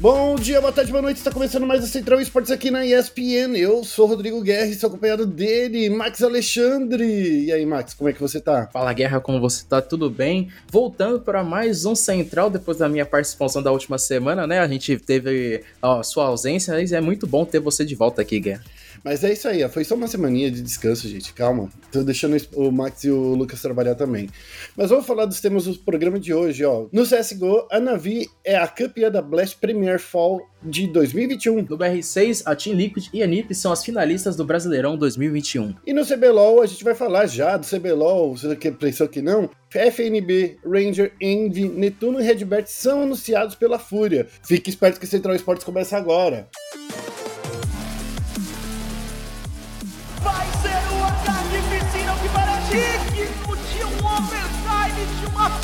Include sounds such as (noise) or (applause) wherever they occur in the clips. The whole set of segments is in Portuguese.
Bom dia, boa tarde, boa noite. Está começando mais a Central Esportes aqui na ESPN. Eu sou Rodrigo Guerra e estou acompanhado dele, Max Alexandre. E aí, Max, como é que você tá? Fala, Guerra, como você tá? Tudo bem? Voltando para mais um Central depois da minha participação da última semana, né? A gente teve a sua ausência, mas é muito bom ter você de volta aqui, Guerra. Mas é isso aí, foi só uma semaninha de descanso, gente. Calma. Tô deixando o Max e o Lucas trabalhar também. Mas vamos falar dos temas do programa de hoje, ó. No CSGO, a Navi é a campeã da Blast Premier Fall de 2021. No BR6, a Team Liquid e a NiP são as finalistas do Brasileirão 2021. E no CBLOL, a gente vai falar já do CBLOL, você pensou que não? FNB, Ranger, Envy, Netuno e Redbert são anunciados pela Fúria. Fique esperto que Central Esportes começa agora.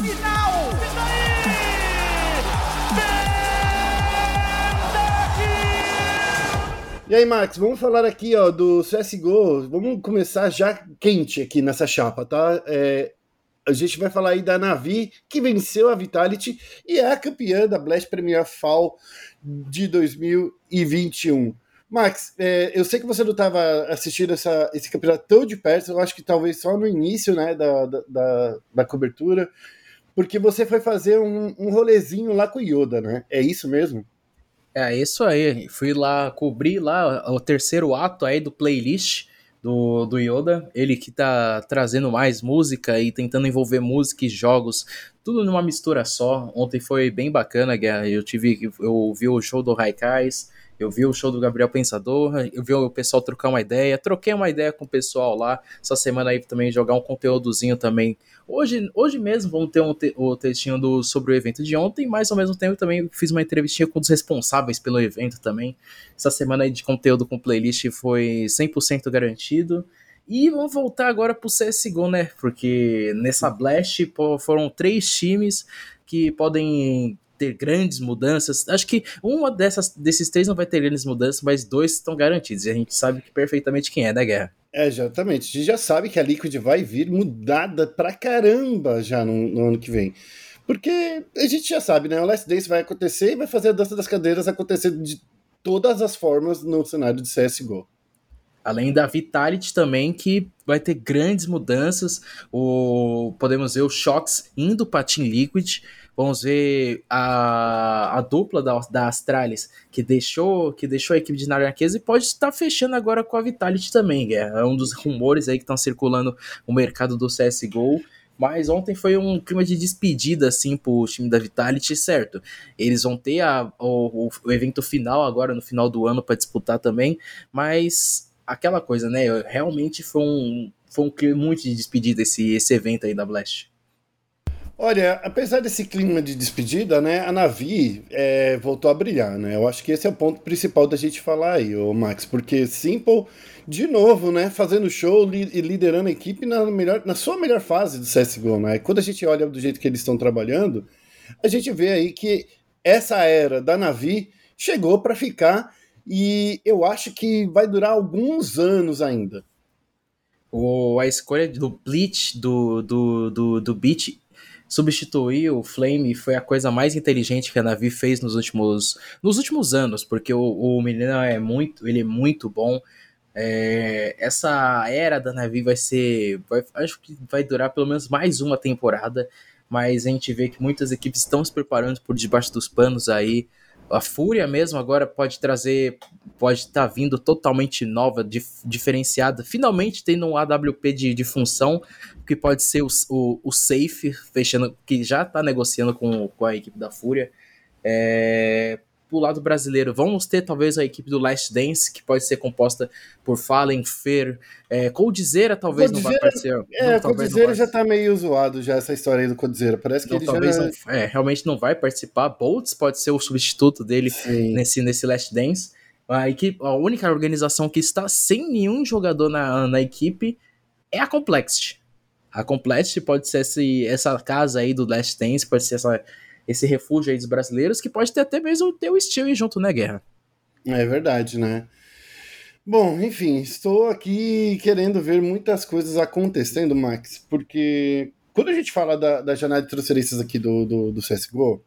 Final! E daí? E aí, Max, vamos falar aqui ó, do CSGO. Vamos começar já quente aqui nessa chapa, tá? É, a gente vai falar aí da Navi, que venceu a Vitality e é a campeã da Blast Premier Fall de 2021. Max, é, eu sei que você não estava assistindo essa, esse campeonato tão de perto, eu acho que talvez só no início né, da, da, da cobertura porque você foi fazer um, um rolezinho lá com o Yoda, né? É isso mesmo? É isso aí. Fui lá cobrir lá o terceiro ato aí do playlist do, do Yoda. Ele que tá trazendo mais música e tentando envolver música e jogos, tudo numa mistura só. Ontem foi bem bacana, Guerra. Eu tive. Eu vi o show do Raikais. Eu vi o show do Gabriel Pensador, eu vi o pessoal trocar uma ideia, troquei uma ideia com o pessoal lá. Essa semana aí também jogar um conteúdozinho também. Hoje, hoje mesmo vamos ter um te, o textinho do, sobre o evento de ontem, mas ao mesmo tempo também fiz uma entrevistinha com os responsáveis pelo evento também. Essa semana aí de conteúdo com playlist foi 100% garantido. E vamos voltar agora pro CSGO, né? Porque nessa Blast foram três times que podem ter grandes mudanças. Acho que uma dessas, desses três não vai ter grandes mudanças, mas dois estão garantidos. E a gente sabe que perfeitamente quem é, né, Guerra? É, exatamente. A gente já sabe que a Liquid vai vir mudada pra caramba já no, no ano que vem. Porque a gente já sabe, né? O Last Dance vai acontecer e vai fazer a dança das cadeiras acontecer de todas as formas no cenário de CSGO. Além da Vitality também, que vai ter grandes mudanças. O, podemos ver o Shox indo para Team Liquid. Vamos ver a, a dupla da, da Astralis, que deixou, que deixou a equipe de dinamarquesa e pode estar fechando agora com a Vitality também. É um dos rumores aí que estão circulando no mercado do CSGO. Mas ontem foi um clima de despedida, assim, pro time da Vitality, certo? Eles vão ter a, o, o evento final agora, no final do ano, para disputar também. Mas aquela coisa, né? Realmente foi um, foi um clima muito de despedida esse, esse evento aí da Blast. Olha, apesar desse clima de despedida, né, a Navi é, voltou a brilhar, né? Eu acho que esse é o ponto principal da gente falar aí, o Max, porque Simple, de novo, né, fazendo show e liderando a equipe na, melhor, na sua melhor fase do CSGO, né? Quando a gente olha do jeito que eles estão trabalhando, a gente vê aí que essa era da Navi chegou para ficar e eu acho que vai durar alguns anos ainda. O, a escolha do Bleach, do, do, do, do Beat substituir o Flame foi a coisa mais inteligente que a Navi fez nos últimos, nos últimos anos, porque o, o menino é muito, ele é muito bom. É, essa era da Navi vai ser, vai, acho que vai durar pelo menos mais uma temporada, mas a gente vê que muitas equipes estão se preparando por debaixo dos panos aí a Fúria mesmo agora pode trazer, pode estar tá vindo totalmente nova, dif, diferenciada, finalmente tendo um AWP de, de função, que pode ser o, o, o Safe, fechando, que já está negociando com, com a equipe da Fúria. É, pro lado brasileiro, vamos ter talvez a equipe do Last Dance, que pode ser composta por Fallen, Fer, é, Coldzera talvez Coldzera, não vai aparecer. É, Coldzera já tá meio zoado já essa história aí do Coldzera, parece que então, ele talvez já... Não, é, realmente não vai participar, Boltz pode ser o substituto dele nesse, nesse Last Dance. A, equipe, a única organização que está sem nenhum jogador na, na equipe é a Complexity. A Complexity pode ser esse, essa casa aí do Last Dance, pode ser essa esse refúgio aí dos brasileiros, que pode ter até mesmo ter o Steel junto, né, Guerra? É verdade, né? Bom, enfim, estou aqui querendo ver muitas coisas acontecendo, Max, porque quando a gente fala da, da janela de transferências aqui do, do, do CSGO,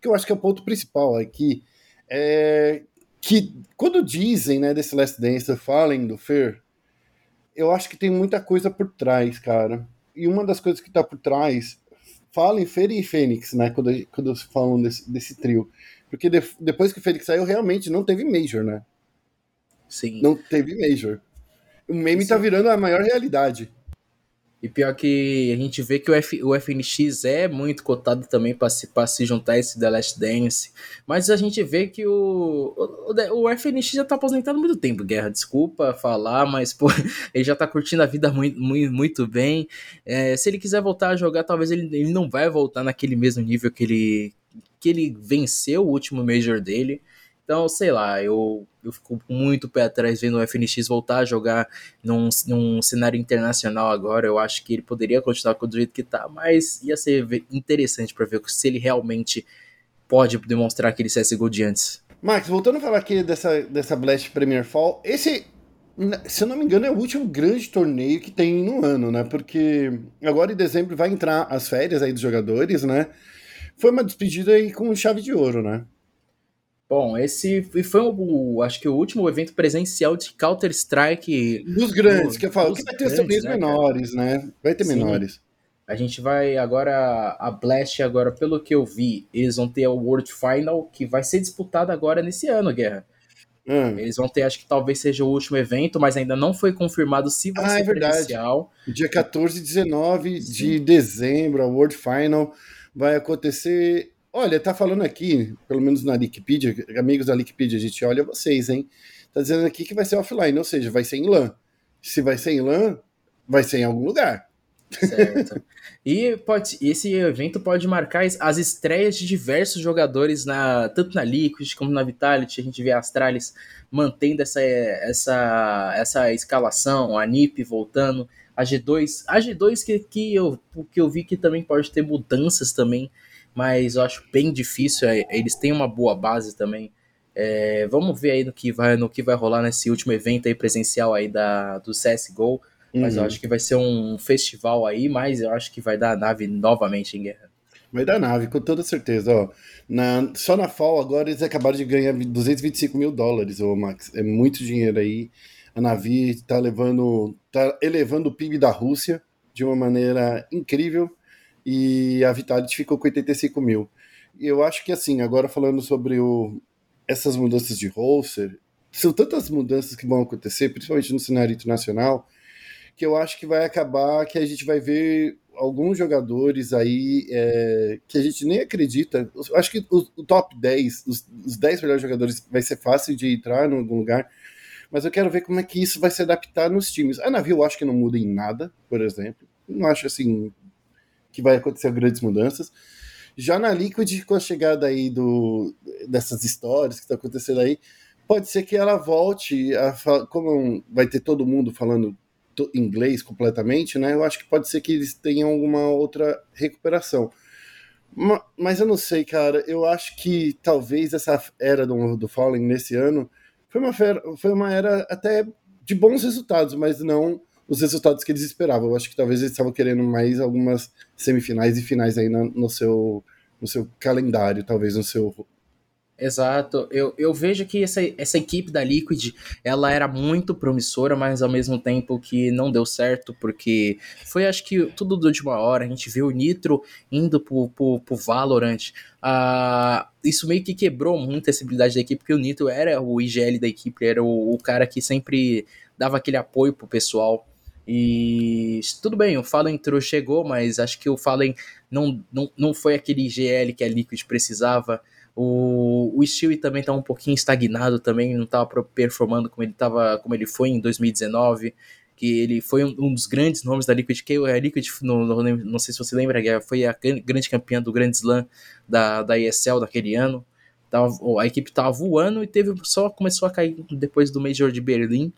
que eu acho que é o ponto principal aqui, é que quando dizem, né, desse Last Dance, Fallen, do Fear, eu acho que tem muita coisa por trás, cara. E uma das coisas que tá por trás, Fallen, Fear e Fênix, né, quando, quando falam desse, desse trio. Porque de, depois que o Fênix saiu, realmente não teve Major, né? Sim. Não teve Major. O meme Sim. tá virando a maior realidade. E pior que a gente vê que o, F, o FNX é muito cotado também para se, se juntar a esse The Last Dance. Mas a gente vê que o, o, o FNX já tá aposentado há muito tempo, Guerra. Desculpa falar, mas pô, (laughs) ele já tá curtindo a vida muito, muito, muito bem. É, se ele quiser voltar a jogar, talvez ele, ele não vai voltar naquele mesmo nível que ele, que ele venceu o último Major dele. Então, sei lá, eu, eu fico muito pé atrás vendo o FNX voltar a jogar num, num cenário internacional agora. Eu acho que ele poderia continuar do jeito que tá, mas ia ser interessante para ver se ele realmente pode demonstrar aquele CSGO de antes. Max, voltando a falar aqui dessa, dessa Blast Premier Fall, esse, se eu não me engano, é o último grande torneio que tem no ano, né? Porque agora em dezembro vai entrar as férias aí dos jogadores, né? Foi uma despedida aí com chave de ouro, né? Bom, esse foi o, acho que o último evento presencial de Counter Strike dos grandes, que eu falo, que vai ter torneios né, menores, né? Vai ter Sim. menores. A gente vai agora a Blast agora, pelo que eu vi, eles vão ter o World Final que vai ser disputado agora nesse ano, Guerra. Hum. Eles vão ter, acho que talvez seja o último evento, mas ainda não foi confirmado se vai ah, ser é verdade. presencial. Dia 14 e 19 Sim. de dezembro, a World Final vai acontecer Olha, tá falando aqui, pelo menos na Wikipedia, amigos da Wikipedia, a gente olha vocês, hein? Tá dizendo aqui que vai ser offline, ou seja, vai ser em LAN. Se vai ser em LAN, vai ser em algum lugar. Certo. (laughs) e pode, esse evento pode marcar as estreias de diversos jogadores, na, tanto na Liquid como na Vitality. A gente vê a Astralis mantendo essa, essa, essa escalação, a NiP voltando, a G2. A G2 que, que, eu, que eu vi que também pode ter mudanças também mas eu acho bem difícil. É, eles têm uma boa base também. É, vamos ver aí no que vai no que vai rolar nesse último evento aí presencial aí da do CS:GO. Mas uhum. eu acho que vai ser um festival aí, mas eu acho que vai dar a nave novamente em guerra. Vai dar nave, com toda certeza. Ó, na, só na FAO agora eles acabaram de ganhar 225 mil dólares, ô Max. É muito dinheiro aí. A Navi está levando, tá elevando o PIB da Rússia de uma maneira incrível e a Vitality ficou com 85 mil. E eu acho que assim, agora falando sobre o, essas mudanças de roster, são tantas mudanças que vão acontecer, principalmente no cenário internacional, que eu acho que vai acabar que a gente vai ver alguns jogadores aí é, que a gente nem acredita. Eu acho que o, o top 10, os, os 10 melhores jogadores, vai ser fácil de entrar em algum lugar, mas eu quero ver como é que isso vai se adaptar nos times. A Navi eu acho que não muda em nada, por exemplo. Não acho assim que vai acontecer grandes mudanças. Já na Liquid, com a chegada aí do, dessas histórias que está acontecendo aí, pode ser que ela volte a como vai ter todo mundo falando inglês completamente, né? Eu acho que pode ser que eles tenham alguma outra recuperação. Mas eu não sei, cara. Eu acho que talvez essa era do, do Fallen nesse ano foi uma, foi uma era até de bons resultados, mas não os resultados que eles esperavam. Eu acho que talvez eles estavam querendo mais algumas semifinais e finais aí no, no seu, no seu calendário, talvez no seu Exato. Eu, eu vejo que essa, essa equipe da Liquid, ela era muito promissora, mas ao mesmo tempo que não deu certo, porque foi acho que tudo de última hora. A gente viu o Nitro indo pro, pro, pro Valorant. Ah, isso meio que quebrou muito a acessibilidade da equipe, porque o Nitro era o IGL da equipe, era o, o cara que sempre dava aquele apoio pro pessoal. E tudo bem, o Fallen entrou, chegou, mas acho que o Fallen não, não, não foi aquele GL que a Liquid precisava. O, o Stewie também tá um pouquinho estagnado também, não estava performando como ele tava, como ele foi em 2019, que ele foi um, um dos grandes nomes da Liquid, que a Liquid, não, não, não sei se você lembra, foi a grande campeã do Grand Slam da, da ESL daquele ano. Tava, a equipe tava voando e teve só começou a cair depois do Major de Berlim,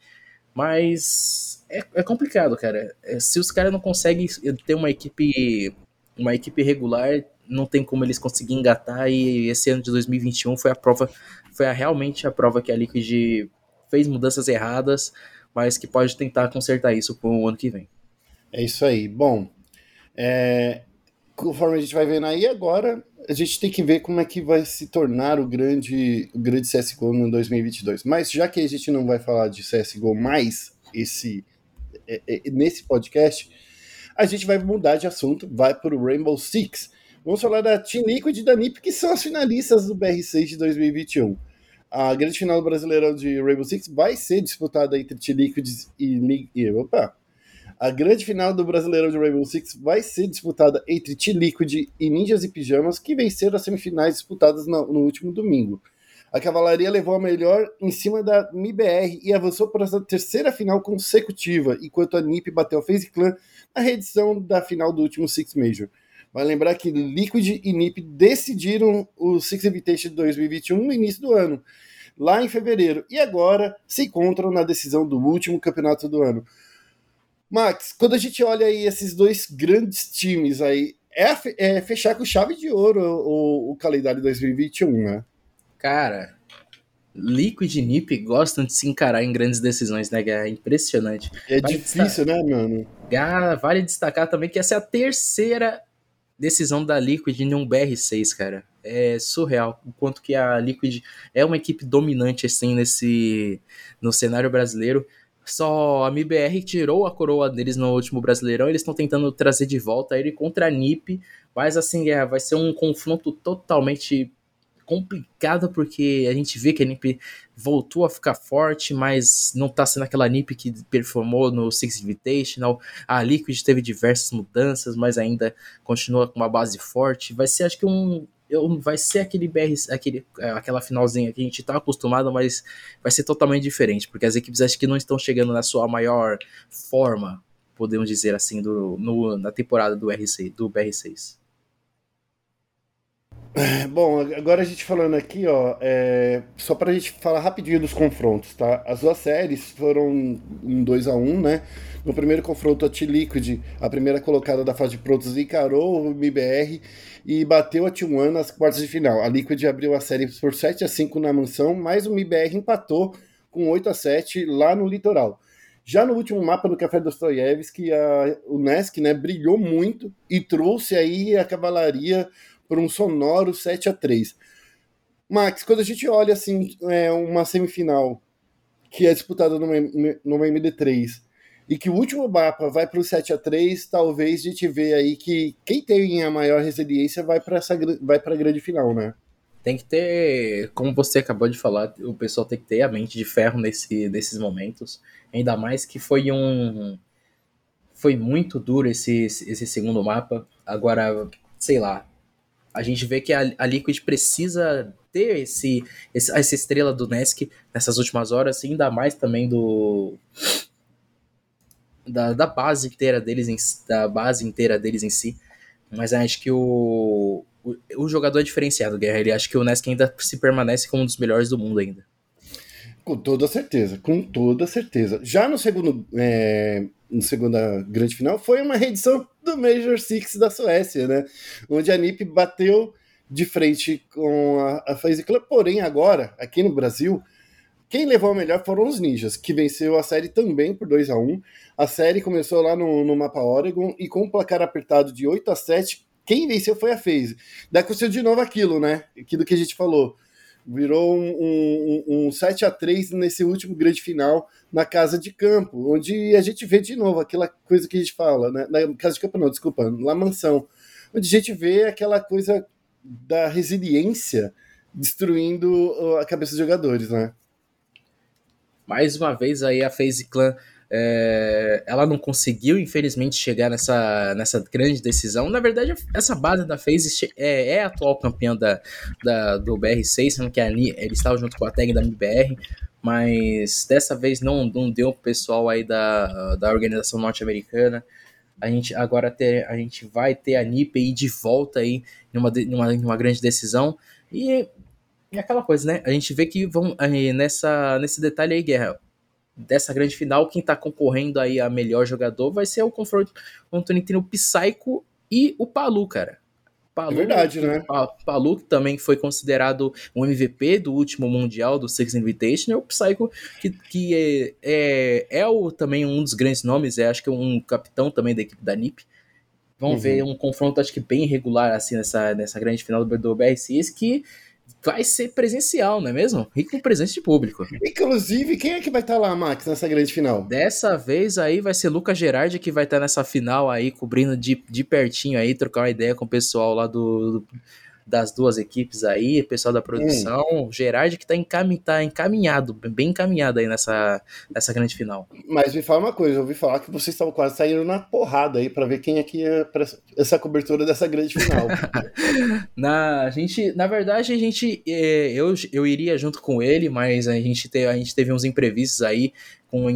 mas é, é complicado, cara. É, se os caras não conseguem ter uma equipe, uma equipe regular, não tem como eles conseguirem engatar. E esse ano de 2021 foi a prova, foi a, realmente a prova que a Liquid fez mudanças erradas, mas que pode tentar consertar isso para o ano que vem. É isso aí. Bom, é, conforme a gente vai vendo aí agora, a gente tem que ver como é que vai se tornar o grande, o grande CSGO no 2022. Mas já que a gente não vai falar de CSGO mais esse, é, é, nesse podcast, a gente vai mudar de assunto, vai para o Rainbow Six. Vamos falar da Team Liquid e da NiP, que são as finalistas do BR6 de 2021. A grande final do Brasileirão de Rainbow Six vai ser disputada entre Team Liquid e, e opa, a grande final do Brasileirão de Rainbow Six vai ser disputada entre T-Liquid e Ninjas e Pijamas, que venceram as semifinais disputadas no, no, último domingo. A Cavalaria levou a melhor em cima da MIBR e avançou para a terceira final consecutiva, enquanto a NiP bateu a FaZe Clan na reedição da final do último Six Major. Vai lembrar que Liquid e NiP decidiram o Six Invitation de 2021 no início do ano, lá em fevereiro, e agora se encontram na decisão do último campeonato do ano. Max, quando a gente olha aí esses dois grandes times aí, é, é fechar com chave de ouro o, o calendário 2021, né? Cara, Liquid e Nip gostam de se encarar em grandes decisões, né? É impressionante. É vale difícil, né, mano? Vale destacar também que essa é a terceira decisão da Liquid em um BR6, cara. É surreal o quanto que a Liquid é uma equipe dominante assim nesse no cenário brasileiro. Só a MBR tirou a coroa deles no último Brasileirão, eles estão tentando trazer de volta ele contra a NiP, mas assim, é, vai ser um confronto totalmente complicado porque a gente vê que a NiP voltou a ficar forte, mas não tá sendo aquela NiP que performou no Six Invitational. A Liquid teve diversas mudanças, mas ainda continua com uma base forte. Vai ser, acho que, um, vai ser aquele BR, aquele, é, aquela finalzinha que a gente tá acostumado, mas vai ser totalmente diferente, porque as equipes acho que não estão chegando na sua maior forma, podemos dizer assim, do, no, na temporada do, RC, do BR6. (clears throat) Bom, agora a gente falando aqui, ó, é, só pra gente falar rapidinho dos confrontos, tá? As duas séries foram um 2 a 1 um, né? No primeiro confronto, a T-Liquid, a primeira colocada da fase de prontos, encarou o MBR e bateu a T1 nas quartas de final. A Liquid abriu a série por 7 a 5 na mansão, mas o MBR empatou com 8 a 7 lá no litoral. Já no último mapa no Café Dostoiévski, o Nesk né, brilhou muito e trouxe aí a cavalaria por um sonoro 7 a 3 Max, quando a gente olha assim é, uma semifinal que é disputada numa, numa MD3 e que o último mapa vai para o 7 a 3 talvez a gente vê aí que quem tem a maior resiliência vai para essa vai para a grande final, né? Tem que ter, como você acabou de falar, o pessoal tem que ter a mente de ferro nesse, nesses momentos. Ainda mais que foi um. Foi muito duro esse, esse segundo mapa. Agora, sei lá, a gente vê que a, a Liquid precisa ter esse, esse, essa estrela do Nesk nessas últimas horas, ainda mais também do da, da base inteira deles em, da base inteira deles em si. Mas acho que o, o, o jogador é diferenciado, Guerra. Ele que o Nesk ainda se permanece como um dos melhores do mundo ainda. Com toda certeza, com toda certeza. Já no segundo, é, no segunda grande final foi uma reedição do Major Six da Suécia, né? Onde a NiP bateu de frente com a, a FaZe Club, porém agora, aqui no Brasil, quem levou a melhor foram os Ninjas, que venceu a série também por 2 a 1 A série começou lá no, no mapa Oregon e com um placar apertado de 8 a 7 quem venceu foi a FaZe. Daí aconteceu de novo aquilo, né? Aquilo que a gente falou. Virou um, um, um 7 a 3 nesse último grande final na casa de campo, onde a gente vê de novo aquela coisa que a gente fala, né? Na casa de campo não, desculpa, na mansão, onde a gente vê aquela coisa da resiliência destruindo a cabeça dos jogadores, né? Mais uma vez aí a FaZe Clan é, ela não conseguiu, infelizmente, chegar nessa, nessa grande decisão. Na verdade, essa base da FaZe é, é a atual campeã da, da, do BR6, sendo que ali ele estava junto com a tag da MBR, mas dessa vez não, não deu pro pessoal aí da, da organização norte-americana. A gente agora ter, a gente vai ter a NIP aí de volta aí numa, numa, numa grande decisão. E e aquela coisa, né? A gente vê que vão nessa, nesse detalhe aí, Guerra, dessa grande final, quem tá concorrendo aí a melhor jogador vai ser o confronto entre o Psycho e o Palu, cara. Palu, é verdade, né? Palu, que também foi considerado um MVP do último Mundial do Six Invitational, o Psycho, que, que é, é, é o, também um dos grandes nomes, é acho que um capitão também da equipe da NiP. Vamos uhum. ver um confronto, acho que bem regular, assim, nessa, nessa grande final do, do BRCs, que vai ser presencial, não é mesmo? E com presença de público. Inclusive, quem é que vai estar tá lá, Max, nessa grande final? Dessa vez aí vai ser Lucas Gerardi que vai estar tá nessa final aí, cobrindo de, de pertinho aí, trocar uma ideia com o pessoal lá do, do das duas equipes aí, pessoal da produção, hum. Gerard que tá, tá encaminhado, bem encaminhado aí nessa, nessa grande final. Mas me fala uma coisa, eu ouvi falar que vocês estavam quase saindo na porrada aí para ver quem é que ia pra essa cobertura dessa grande final. (laughs) na, a gente, na verdade, a gente, é, eu, eu iria junto com ele, mas a gente, te, a gente teve uns imprevistos aí com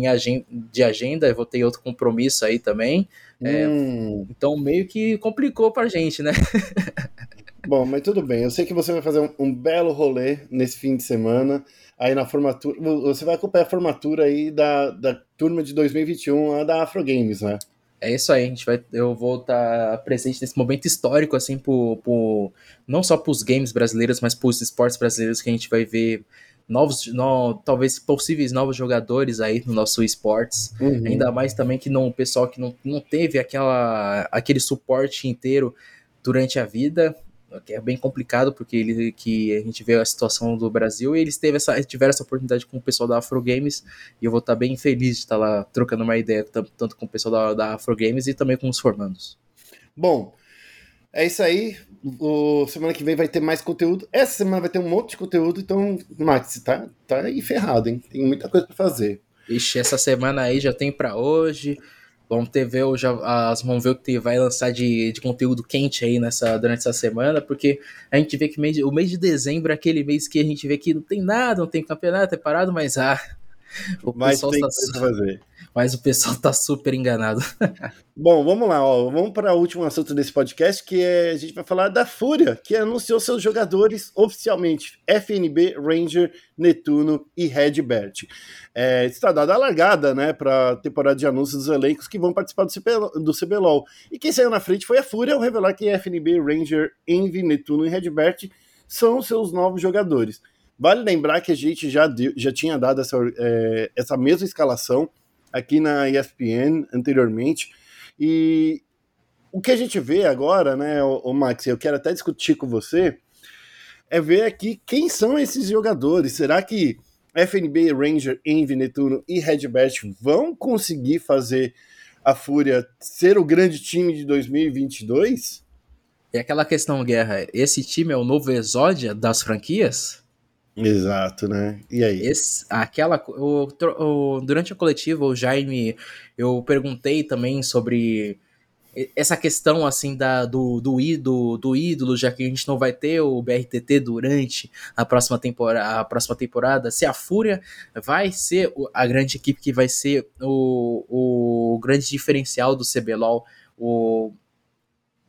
de agenda, eu vou ter outro compromisso aí também. É, hum. Então meio que complicou pra gente, né? (laughs) Bom, mas tudo bem. Eu sei que você vai fazer um, um, belo rolê nesse fim de semana. Aí na formatura. Você vai acompanhar a formatura aí da, da turma de 2021 da Afro Games, né? É isso aí, a gente vai, eu vou estar presente nesse momento histórico, assim, por, por, não só para os games brasileiros, mas para os esportes brasileiros, que a gente vai ver novos, no, talvez possíveis novos jogadores aí no nosso esportes. Uhum. Ainda mais também que não, o pessoal que não, não teve aquela, aquele suporte inteiro durante a vida que é bem complicado porque ele que a gente vê a situação do Brasil e eles teve essa, tiveram essa oportunidade com o pessoal da Afro Games e eu vou estar bem feliz de estar lá trocando uma ideia tanto com o pessoal da, da Afro Games e também com os formandos. Bom, é isso aí. O, semana que vem vai ter mais conteúdo. Essa semana vai ter um monte de conteúdo, então, Max, tá, tá aí ferrado, hein? Tem muita coisa para fazer. Ixi, essa semana aí já tem para hoje. Vamos ter ver, já, as, vamos ver o que vai lançar de, de conteúdo quente aí nessa, durante essa semana, porque a gente vê que mês, o mês de dezembro é aquele mês que a gente vê que não tem nada, não tem campeonato, é parado, mas ah, o mas tem tá, que fazer. Mas o pessoal tá super enganado. (laughs) Bom, vamos lá, ó. Vamos para o último assunto desse podcast, que é a gente vai falar da Fúria, que anunciou seus jogadores oficialmente: FNB, Ranger, Netuno e Redbert. É, está dada a largada, né, para a temporada de anúncios dos elencos que vão participar do, CP, do CBLOL. E quem saiu na frente foi a Fúria ao revelar que FNB, Ranger, Envy, Netuno e Redbert são seus novos jogadores. Vale lembrar que a gente já, deu, já tinha dado essa, é, essa mesma escalação aqui na ESPN anteriormente. E o que a gente vê agora, né, o, Max, eu quero até discutir com você, é ver aqui quem são esses jogadores. Será que FNB, Ranger, Envy, Netuno e Redbert vão conseguir fazer a Fúria ser o grande time de 2022? E aquela questão, Guerra, esse time é o novo exódia das franquias? Exato, né? E aí? Esse, aquela, o, o, durante a coletiva, o Jaime, eu perguntei também sobre essa questão assim da, do, do, ídolo, do ídolo, já que a gente não vai ter o BRTT durante a próxima temporada, a próxima temporada se a Fúria vai ser a grande equipe que vai ser o, o grande diferencial do CBLOL. O,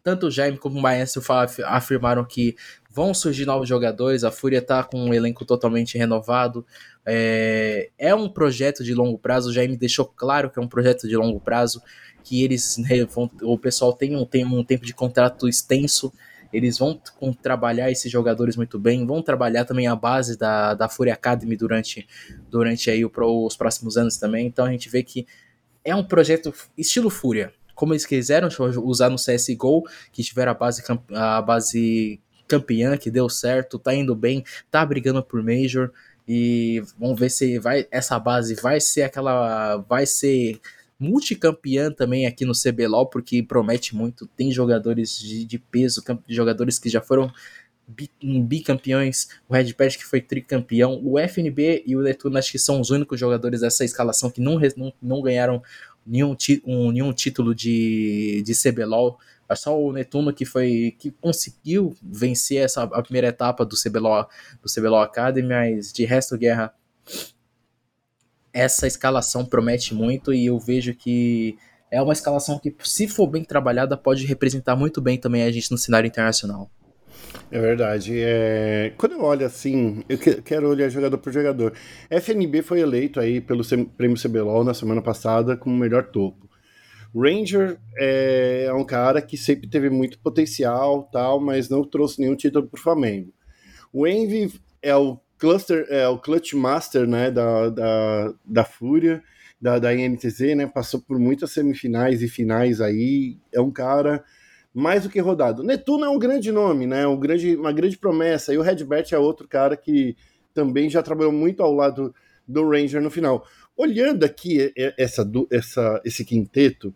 tanto o Jaime como o Maestro afirmaram que vão surgir novos jogadores, a Fúria tá com um elenco totalmente renovado. É, é um projeto de longo prazo, o Jaime deixou claro que é um projeto de longo prazo, que eles vão, o pessoal tem um, tem um tempo de contrato extenso, eles vão trabalhar esses jogadores muito bem, vão trabalhar também a base da, da Fúria Academy durante, durante aí o, os próximos anos também, então a gente vê que é um projeto estilo Fúria, como eles quiseram usar no CSGO, que tiveram a base, a base campeã, que deu certo, tá indo bem, tá brigando por Major, e vamos ver se vai essa base vai ser aquela. vai ser multicampeã também aqui no CBLOL, porque promete muito. Tem jogadores de, de peso, jogadores que já foram bicampeões, o Red Patch que foi tricampeão, o FNB e o Netuno acho que são os únicos jogadores dessa escalação que não, não, não ganharam nenhum, um, nenhum título de, de CBLOL. É só o Netuno que foi que conseguiu vencer essa a primeira etapa do CBLOL, do CBLOL Academy, mas de resto guerra essa escalação promete muito e eu vejo que é uma escalação que, se for bem trabalhada, pode representar muito bem também a gente no cenário internacional. É verdade. É... Quando eu olho assim, eu quero olhar jogador por jogador. FNB foi eleito aí pelo prêmio CBLOL na semana passada como melhor topo. Ranger é, é um cara que sempre teve muito potencial, tal, mas não trouxe nenhum título para o Flamengo. O Envy é o cluster, é o clutch master, né, da, da, da Fúria, da, da INTZ, né, passou por muitas semifinais e finais aí, é um cara mais do que rodado. Netuno é um grande nome, né? Um grande, uma grande promessa. E o Redbert é outro cara que também já trabalhou muito ao lado do Ranger no final. Olhando aqui essa, essa, esse quinteto,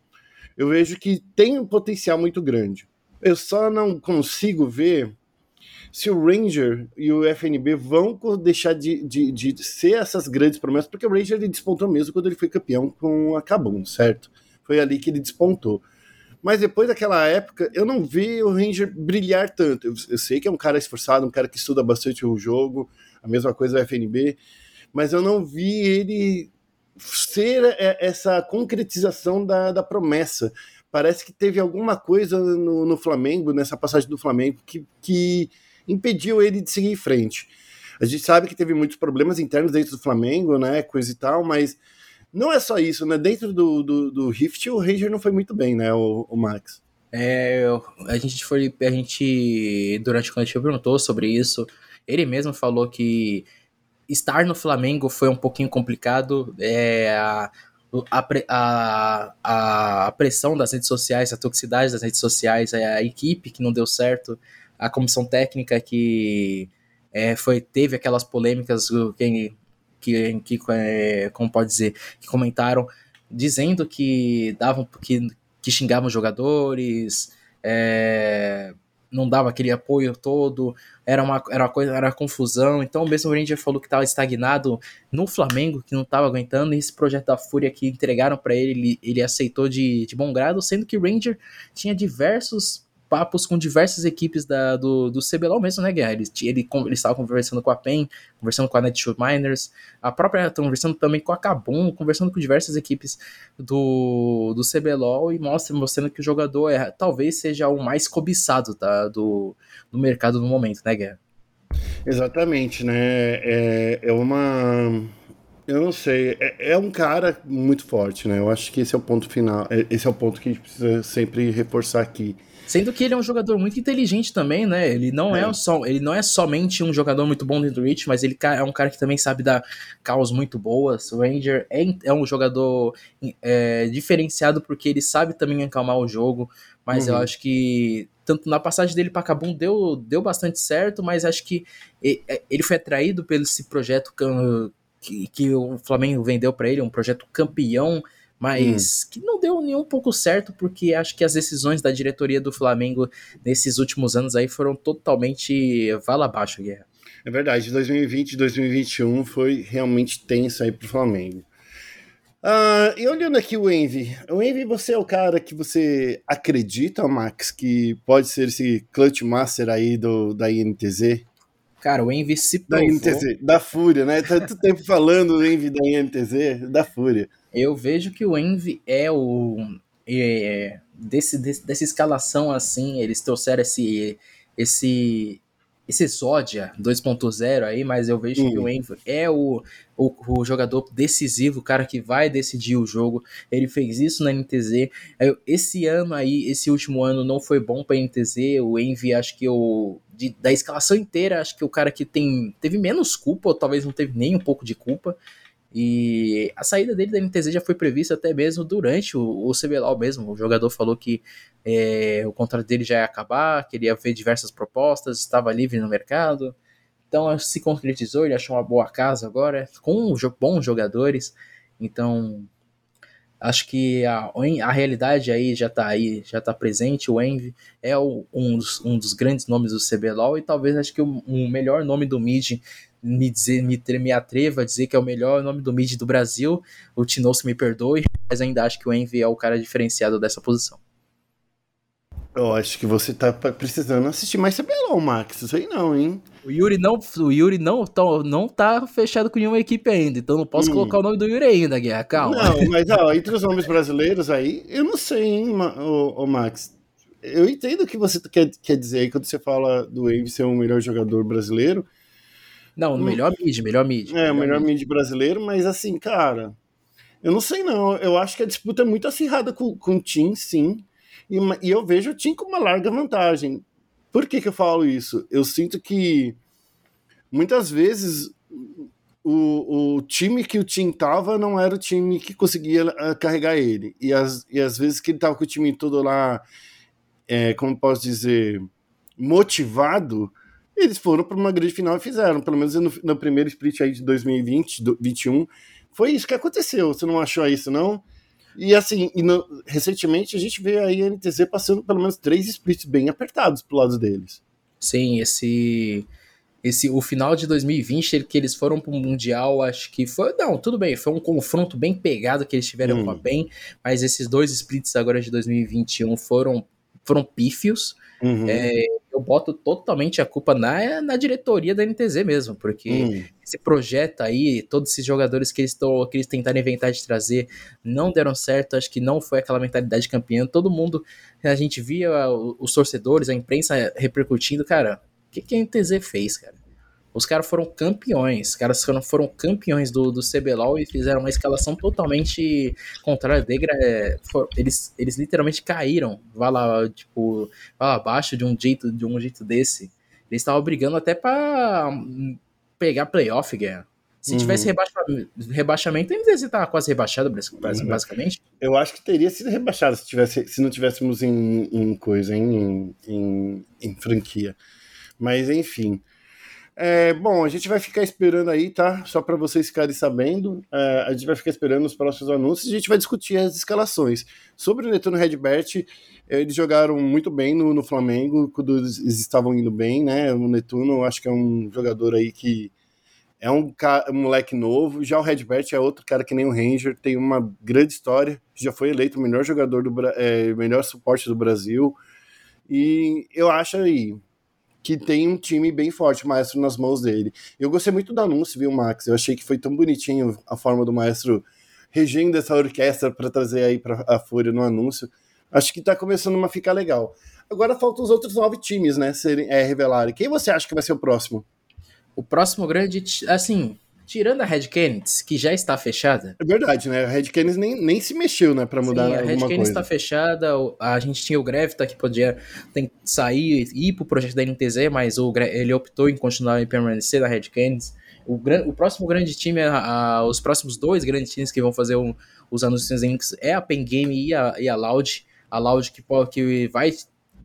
eu vejo que tem um potencial muito grande. Eu só não consigo ver se o Ranger e o FNB vão deixar de, de, de ser essas grandes promessas, porque o Ranger ele despontou mesmo quando ele foi campeão com a Kabum, certo? Foi ali que ele despontou. Mas depois daquela época, eu não vi o Ranger brilhar tanto. Eu, eu, sei que é um cara esforçado, um cara que estuda bastante o jogo, a mesma coisa do FNB, mas eu não vi ele ser essa concretização da, da promessa. Parece que teve alguma coisa no, no Flamengo, nessa passagem do Flamengo, que, que impediu ele de seguir em frente. A gente sabe que teve muitos problemas internos dentro do Flamengo, né, coisa e tal, mas não é só isso, né? Dentro do, do, do Rift, o Ranger não foi muito bem, né, o, o Max? É, a gente foi, a gente, durante o coletivo perguntou sobre isso, ele mesmo falou que estar no Flamengo foi um pouquinho complicado, é, a, a, a, a pressão das redes sociais, a toxicidade das redes sociais, é a equipe que não deu certo, a comissão técnica que é, foi teve aquelas polêmicas, quem que, que é, como pode dizer, que comentaram dizendo que davam que, que xingavam jogadores, é, não dava aquele apoio todo, era uma, era uma coisa, era confusão. Então, mesmo o Ranger falou que estava estagnado no Flamengo, que não estava aguentando, e esse projeto da Fúria que entregaram para ele, ele, ele aceitou de, de bom grado, sendo que o Ranger tinha diversos papos com diversas equipes da, do, do CBLOL mesmo, né, Guerra? Ele, ele, ele estava conversando com a PEN, conversando com a Netshoot Miners, a própria, conversando também com a Kabum, conversando com diversas equipes do, do CBLOL e mostra, mostrando que o jogador é, talvez seja o mais cobiçado tá, do, do mercado no momento, né, Guerra? Exatamente, né? É, é uma. Eu não sei, é, é, um cara muito forte, né? Eu acho que esse é o ponto final, é, esse é o ponto que a gente precisa sempre reforçar aqui. Sendo que ele é um jogador muito inteligente também, né? Ele não é, é só, ele não é somente um jogador muito bom dentro do Reach, mas ele é um cara que também sabe dar caos muito boas. O Ranger é, é um jogador é, diferenciado porque ele sabe também acalmar o jogo, mas uhum. eu acho que tanto na passagem dele para Cabum deu, deu bastante certo, mas acho que é, ele foi atraído pelo esse projeto que, que o Flamengo vendeu para ele, um projeto campeão mas hum. que não deu nem um pouco certo, porque acho que as decisões da diretoria do Flamengo nesses últimos anos aí foram totalmente vala abaixo, Guerra. É verdade, 2020 e 2021 foi realmente tenso aí pro Flamengo. Uh, e olhando aqui o Envy, o Envy, você é o cara que você acredita, Max, que pode ser esse clutch master aí do, da INTZ? Cara, o Envy se provou... Da INTZ, da Fúria, né? Tanto tempo falando do Envy da INTZ, da Fúria. Eu vejo que o Envy é o. É, desse, desse, dessa escalação assim, eles trouxeram esse. esse esse Zódia 2.0 aí, mas eu vejo que o Envy é o, o, o, jogador decisivo, o cara que vai decidir o jogo. Ele fez isso na NTZ. Esse ano aí, esse último ano não foi bom para NTZ. O Envy, acho que o de, da escalação inteira, acho que o cara que tem teve menos culpa, ou talvez não teve nem um pouco de culpa. E a saída dele da NTZ já foi prevista até mesmo durante o, o CBLOL mesmo. O jogador falou que é, o contrato dele já ia acabar, queria ver diversas propostas, estava livre no mercado. Então se concretizou, ele achou uma boa casa agora, com bons jogadores. Então acho que a, a realidade aí já está aí, já está presente. O Envy é o, um, dos, um dos grandes nomes do CBLOL e talvez acho que o, o melhor nome do mid me, dizer, me, me atreva a dizer que é o melhor nome do mid do Brasil. O Tinosso me perdoe, mas ainda acho que o Envy é o cara diferenciado dessa posição. Eu acho que você tá precisando assistir mais CBLOL, Max. Isso aí não, hein? O Yuri não, o Yuri não, tá, não tá fechado com nenhuma equipe ainda, então não posso hum. colocar o nome do Yuri ainda, Guerra, calma. Não, mas ó, entre os nomes brasileiros aí, eu não sei, hein, o, o Max. Eu entendo o que você quer, quer dizer quando você fala do Envy ser o melhor jogador brasileiro, não, hum. melhor mid, melhor mid. É, o melhor mid. mid brasileiro, mas assim, cara, eu não sei não. Eu acho que a disputa é muito acirrada com, com o Tim, sim. E, e eu vejo o Tim com uma larga vantagem. Por que, que eu falo isso? Eu sinto que muitas vezes o, o time que o Tim tava não era o time que conseguia uh, carregar ele. E as, e às vezes que ele tava com o time todo lá é, como posso dizer, motivado, eles foram para uma grande final e fizeram, pelo menos no, no primeiro split aí de 2020, 2021, foi isso que aconteceu. Você não achou isso, não? E assim, e no, recentemente a gente vê aí a NTZ passando pelo menos três splits bem apertados pro lado deles. Sim, esse esse o final de 2020 que eles foram para o mundial, acho que foi, não, tudo bem, foi um confronto bem pegado que eles tiveram hum. com a PEN, mas esses dois splits agora de 2021 foram foram pífios. Uhum. É, eu boto totalmente a culpa na, na diretoria da NTZ mesmo, porque uhum. esse projeto aí, todos esses jogadores que eles, tão, que eles tentaram inventar de trazer, não deram certo, acho que não foi aquela mentalidade campeã. Todo mundo, a gente via os torcedores, a imprensa repercutindo, cara, o que, que a NTZ fez, cara? Os caras foram campeões. Os caras foram, foram campeões do, do CBLOL e fizeram uma escalação totalmente contrária. Degra, é, for, eles, eles literalmente caíram. Vai lá, tipo, vai lá abaixo de um jeito, de um jeito desse. Eles estavam brigando até para pegar playoff, guerra. Se tivesse uhum. rebaixamento, ainda estar quase rebaixado, uhum. basicamente. Eu acho que teria sido rebaixado se, tivesse, se não tivéssemos em, em coisa, em, em, em franquia. Mas enfim. É, bom, a gente vai ficar esperando aí, tá? Só para vocês ficarem sabendo. É, a gente vai ficar esperando os próximos anúncios e a gente vai discutir as escalações. Sobre o Netuno Redbert, eles jogaram muito bem no, no Flamengo, quando eles estavam indo bem, né? O Netuno, acho que é um jogador aí que é um, um moleque novo. Já o Redbert é outro cara que nem o Ranger, tem uma grande história, já foi eleito o melhor jogador do é, melhor suporte do Brasil. E eu acho aí que tem um time bem forte, o maestro nas mãos dele. Eu gostei muito do anúncio, viu, Max? Eu achei que foi tão bonitinho a forma do maestro regendo essa orquestra para trazer aí para a Fúria no anúncio. Acho que tá começando a ficar legal. Agora faltam os outros nove times, né, serem é, revelarem. Quem você acha que vai ser o próximo? O próximo grande, assim, Tirando a Red Canids, que já está fechada. É verdade, né? A Red Canids nem, nem se mexeu, né, para mudar Sim, a Red Canids está fechada. A gente tinha o Grevita que podia tem, sair e ir pro projeto da NTZ, mas o, ele optou em continuar e permanecer na Red Canids. O, o próximo grande time, a, a, os próximos dois grandes times que vão fazer um, os anúncios é a Pen Game e a, e a Loud. A Loud que, que vai.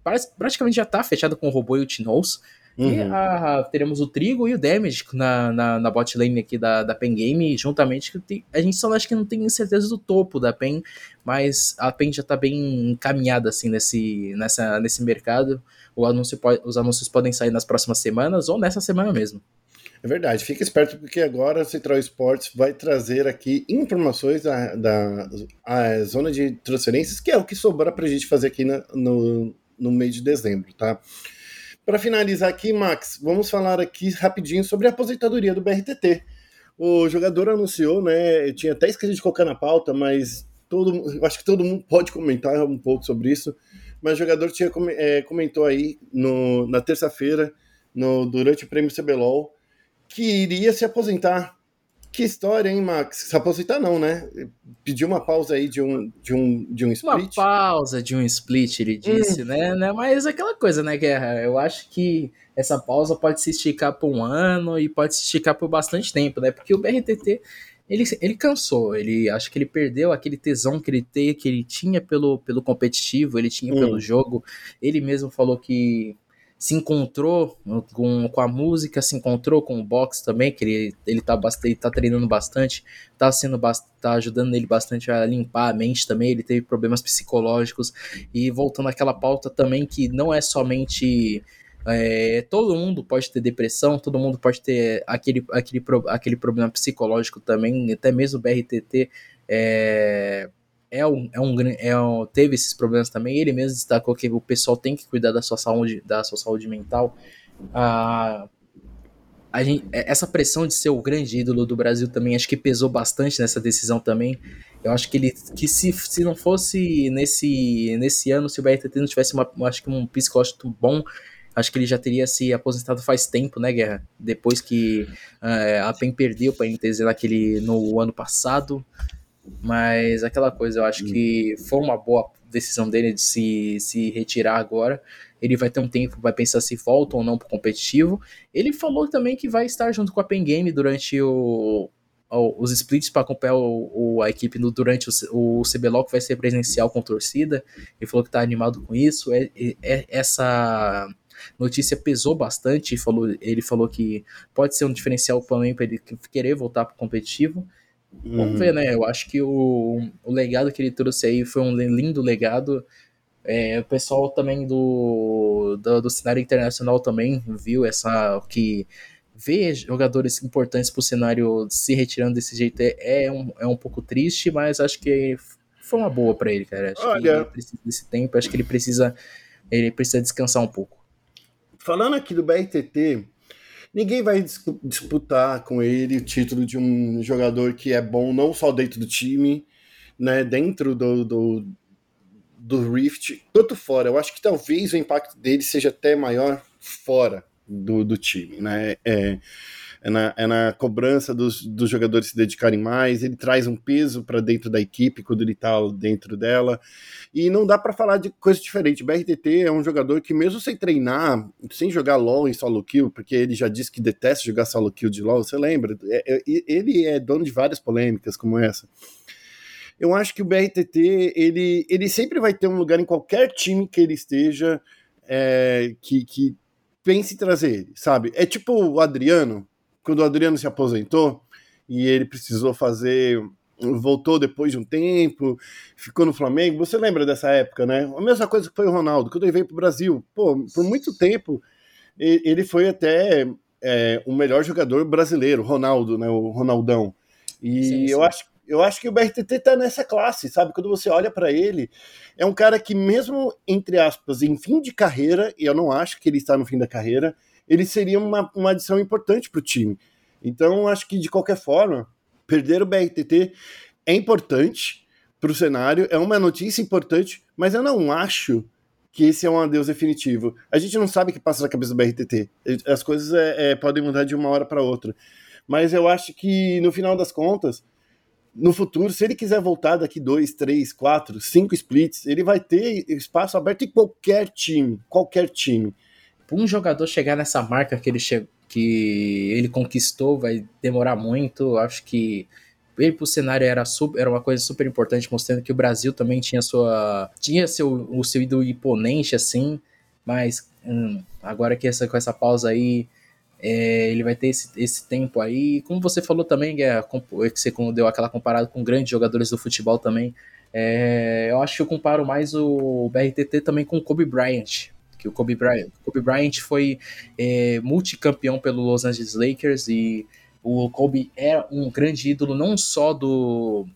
Parece, praticamente já está fechada com o robô e o Tinoz. Uhum. E a, teremos o Trigo e o Damage na, na, na bot lane aqui da, da Pen Game, juntamente. A gente só acha que não tem certeza do topo da Pen, mas a Pen já tá bem encaminhada assim nesse, nessa, nesse mercado. O anúncio pode, os anúncios podem sair nas próximas semanas ou nessa semana mesmo. É verdade, fica esperto porque agora a Central Sports vai trazer aqui informações da, da a zona de transferências, que é o que sobra para a gente fazer aqui na, no, no mês de dezembro, tá? Para finalizar aqui, Max, vamos falar aqui rapidinho sobre a aposentadoria do BRTT. O jogador anunciou, né? Eu tinha até esquecido de colocar na pauta, mas todo, acho que todo mundo pode comentar um pouco sobre isso. Mas o jogador tinha, é, comentou aí no, na terça-feira, durante o prêmio CBLOL, que iria se aposentar que história, hein, Max? Se aposentar não, né? Pediu uma pausa aí de um, de um, de um split. Uma pausa de um split, ele disse, hum. né, né? Mas aquela coisa, né, Guerra? Eu acho que essa pausa pode se esticar por um ano e pode se esticar por bastante tempo, né? Porque o BRTT, ele, ele cansou, ele acho que ele perdeu aquele tesão que ele, tem, que ele tinha pelo, pelo competitivo, ele tinha hum. pelo jogo. Ele mesmo falou que se encontrou com, com a música, se encontrou com o boxe também, que ele, ele, tá, ele tá treinando bastante, tá, sendo, tá ajudando ele bastante a limpar a mente também, ele teve problemas psicológicos, e voltando àquela pauta também que não é somente... É, todo mundo pode ter depressão, todo mundo pode ter aquele, aquele, aquele problema psicológico também, até mesmo o BRTT é, é um, é um, é um, teve esses problemas também. Ele mesmo destacou que o pessoal tem que cuidar da sua saúde, da sua saúde mental. Ah, a gente, é, essa pressão de ser o grande ídolo do Brasil também acho que pesou bastante nessa decisão também. Eu acho que ele que se, se não fosse nesse, nesse ano, se o BRTT não tivesse uma, acho que um psicológico bom, acho que ele já teria se aposentado faz tempo, né, Guerra? Depois que uh, a PEN perdeu para a NTZ naquele, no ano passado. Mas aquela coisa, eu acho hum. que foi uma boa decisão dele de se, se retirar agora. Ele vai ter um tempo, vai pensar se volta ou não pro competitivo. Ele falou também que vai estar junto com a Pen Game durante o, os splits para acompanhar o, o, a equipe no, durante o, o CBLOL, que vai ser presencial com torcida. Ele falou que está animado com isso. É, é, é, essa notícia pesou bastante. Falou, ele falou que pode ser um diferencial também para ele querer voltar para o competitivo. Vamos uhum. ver, né? Eu acho que o, o legado que ele trouxe aí foi um lindo legado. É, o pessoal também do, do, do, cenário internacional também viu essa que ver jogadores importantes para o cenário se retirando desse jeito é, é, um, é um pouco triste, mas acho que foi uma boa para ele, cara. Acho Olha, que ele precisa desse tempo, acho que ele precisa ele precisa descansar um pouco. Falando aqui do BRTT, ninguém vai disputar com ele o título de um jogador que é bom não só dentro do time, né, dentro do, do, do Rift, quanto fora. Eu acho que talvez o impacto dele seja até maior fora do, do time, né? É, é, na, é na cobrança dos, dos jogadores se dedicarem mais, ele traz um peso para dentro da equipe quando ele está dentro dela, e não dá para falar de coisa diferente. BRTT é um jogador que, mesmo sem treinar, sem jogar LOL em solo kill, porque ele já disse que detesta jogar solo kill de LOL, você lembra? É, é, ele é dono de várias polêmicas como essa eu acho que o BRTT ele, ele sempre vai ter um lugar em qualquer time que ele esteja é, que, que pense em trazer ele, sabe? É tipo o Adriano, quando o Adriano se aposentou e ele precisou fazer. Voltou depois de um tempo, ficou no Flamengo. Você lembra dessa época, né? A mesma coisa que foi o Ronaldo, quando ele veio para o Brasil. Pô, por muito tempo, ele foi até é, o melhor jogador brasileiro, Ronaldo, né? O Ronaldão. E sim, sim. eu acho eu acho que o BRTT tá nessa classe, sabe? Quando você olha para ele, é um cara que, mesmo, entre aspas, em fim de carreira, e eu não acho que ele está no fim da carreira, ele seria uma, uma adição importante para o time. Então, acho que, de qualquer forma, perder o BRTT é importante para o cenário, é uma notícia importante, mas eu não acho que esse é um adeus definitivo. A gente não sabe o que passa na cabeça do BRTT. As coisas é, é, podem mudar de uma hora para outra. Mas eu acho que, no final das contas, no futuro, se ele quiser voltar daqui dois, três, quatro, cinco splits, ele vai ter espaço aberto em qualquer time, qualquer time. Para um jogador chegar nessa marca que ele chegou, que ele conquistou, vai demorar muito. Acho que ele pro cenário era, super, era uma coisa super importante, mostrando que o Brasil também tinha sua tinha seu o seu ídolo imponente assim, mas hum, agora que essa com essa pausa aí é, ele vai ter esse, esse tempo aí. Como você falou também, é, que você deu aquela comparada com grandes jogadores do futebol também. É, eu acho que eu comparo mais o BRTT também com o Kobe Bryant. Que o Kobe Bryant, Kobe Bryant foi é, multicampeão pelo Los Angeles Lakers e o Kobe é um grande ídolo não só do,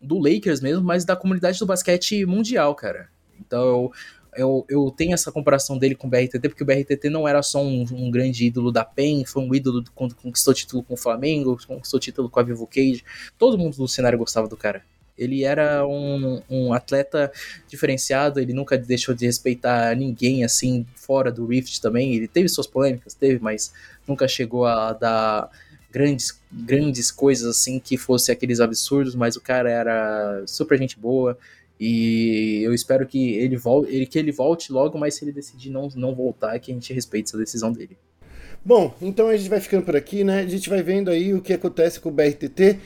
do Lakers mesmo, mas da comunidade do basquete mundial, cara. Então eu, eu tenho essa comparação dele com o BRTT, porque o BRTT não era só um, um grande ídolo da PEN, foi um ídolo quando conquistou título com o Flamengo, conquistou título com a Vivo Cage. Todo mundo do cenário gostava do cara. Ele era um, um atleta diferenciado, ele nunca deixou de respeitar ninguém assim fora do Rift também. Ele teve suas polêmicas, teve, mas nunca chegou a dar grandes, grandes coisas assim que fosse aqueles absurdos, mas o cara era super gente boa, e eu espero que ele volte, ele, que ele volte logo, mas se ele decidir não, não voltar, que a gente respeite essa decisão dele. Bom, então a gente vai ficando por aqui, né? A gente vai vendo aí o que acontece com o BRTT.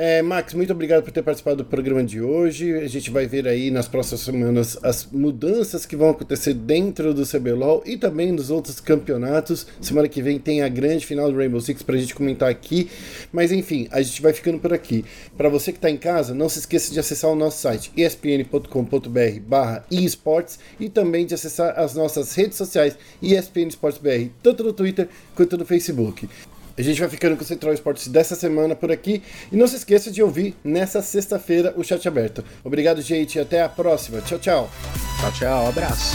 É, Max, muito obrigado por ter participado do programa de hoje. A gente vai ver aí nas próximas semanas as mudanças que vão acontecer dentro do CBLOL e também nos outros campeonatos. Semana que vem tem a grande final do Rainbow Six para a gente comentar aqui. Mas enfim, a gente vai ficando por aqui. Para você que está em casa, não se esqueça de acessar o nosso site espn.com.br barra esportes e também de acessar as nossas redes sociais ESPN Esportes BR, tanto no Twitter quanto no Facebook. A gente vai ficando com o Central Esportes dessa semana por aqui. E não se esqueça de ouvir nessa sexta-feira o chat aberto. Obrigado, gente. Até a próxima. Tchau, tchau. Tchau, tchau. Abraço.